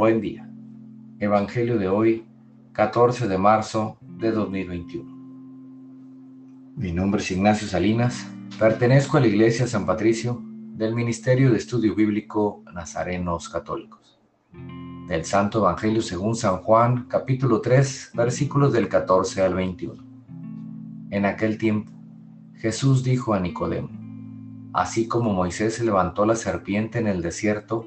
Buen día. Evangelio de hoy, 14 de marzo de 2021. Mi nombre es Ignacio Salinas, pertenezco a la Iglesia San Patricio del Ministerio de Estudio Bíblico Nazarenos Católicos. Del Santo Evangelio según San Juan, capítulo 3, versículos del 14 al 21. En aquel tiempo, Jesús dijo a Nicodemo, Así como Moisés levantó la serpiente en el desierto,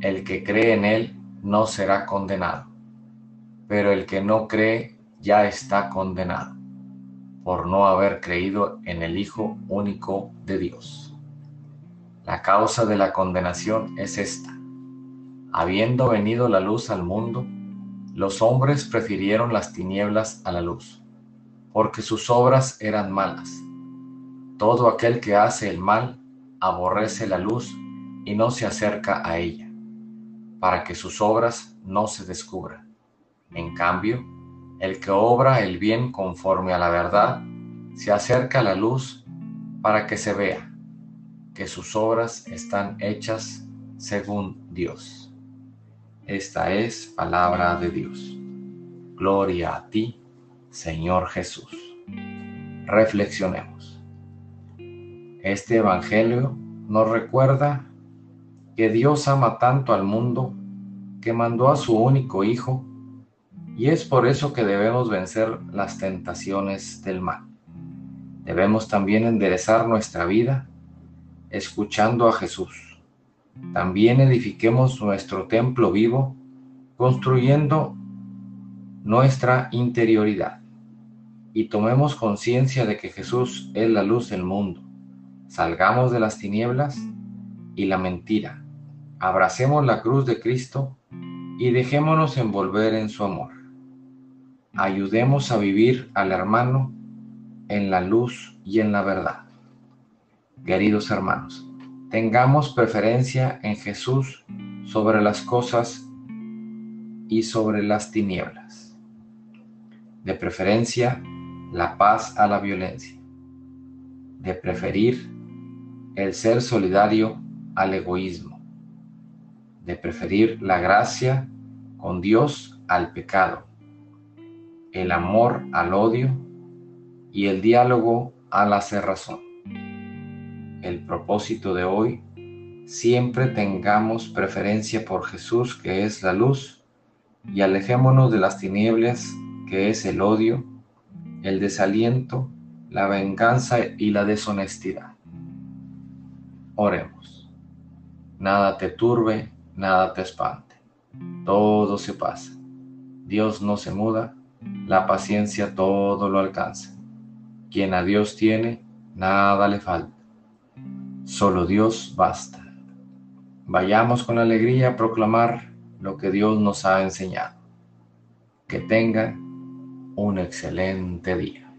El que cree en él no será condenado, pero el que no cree ya está condenado, por no haber creído en el Hijo único de Dios. La causa de la condenación es esta. Habiendo venido la luz al mundo, los hombres prefirieron las tinieblas a la luz, porque sus obras eran malas. Todo aquel que hace el mal aborrece la luz y no se acerca a ella, para que sus obras no se descubran. En cambio, el que obra el bien conforme a la verdad, se acerca a la luz para que se vea que sus obras están hechas según Dios. Esta es palabra de Dios. Gloria a ti, Señor Jesús. Reflexionemos. Este Evangelio nos recuerda que Dios ama tanto al mundo que mandó a su único Hijo y es por eso que debemos vencer las tentaciones del mal. Debemos también enderezar nuestra vida escuchando a Jesús. También edifiquemos nuestro templo vivo construyendo nuestra interioridad y tomemos conciencia de que Jesús es la luz del mundo Salgamos de las tinieblas y la mentira. Abracemos la cruz de Cristo y dejémonos envolver en su amor. Ayudemos a vivir al hermano en la luz y en la verdad. Queridos hermanos, tengamos preferencia en Jesús sobre las cosas y sobre las tinieblas. De preferencia, la paz a la violencia. De preferir el ser solidario al egoísmo, de preferir la gracia con Dios al pecado, el amor al odio y el diálogo a la cerrazón. El propósito de hoy, siempre tengamos preferencia por Jesús que es la luz y alejémonos de las tinieblas que es el odio, el desaliento, la venganza y la deshonestidad. Oremos. Nada te turbe, nada te espante. Todo se pasa. Dios no se muda, la paciencia todo lo alcanza. Quien a Dios tiene, nada le falta. Solo Dios basta. Vayamos con alegría a proclamar lo que Dios nos ha enseñado. Que tenga un excelente día.